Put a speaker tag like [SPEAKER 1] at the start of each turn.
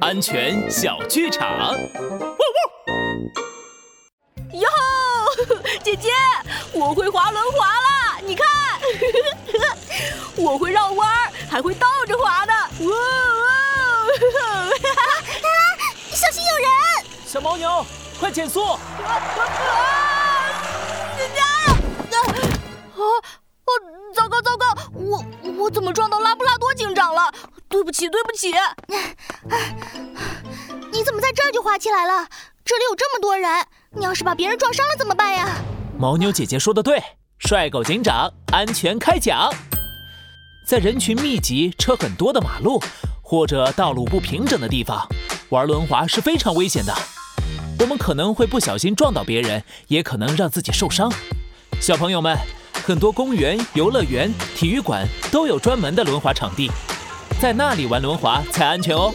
[SPEAKER 1] 安全小剧场。
[SPEAKER 2] 哟，姐姐，我会滑轮滑啦！你看，我会绕弯儿，还会倒着滑的。哇
[SPEAKER 3] 哇！小心有人！
[SPEAKER 1] 小牦牛，快减速！
[SPEAKER 2] 姐姐！啊！哦，糟糕糟糕！我我怎么撞到拉布拉多警长了？对不起对不起！
[SPEAKER 3] 你怎么在这儿就滑起来了？这里有这么多人，你要是把别人撞伤了怎么办呀？
[SPEAKER 1] 牦牛姐姐说的对，帅狗警长安全开讲。在人群密集、车很多的马路，或者道路不平整的地方，玩轮滑是非常危险的。我们可能会不小心撞到别人，也可能让自己受伤。小朋友们，很多公园、游乐园、体育馆都有专门的轮滑场地，在那里玩轮滑才安全哦。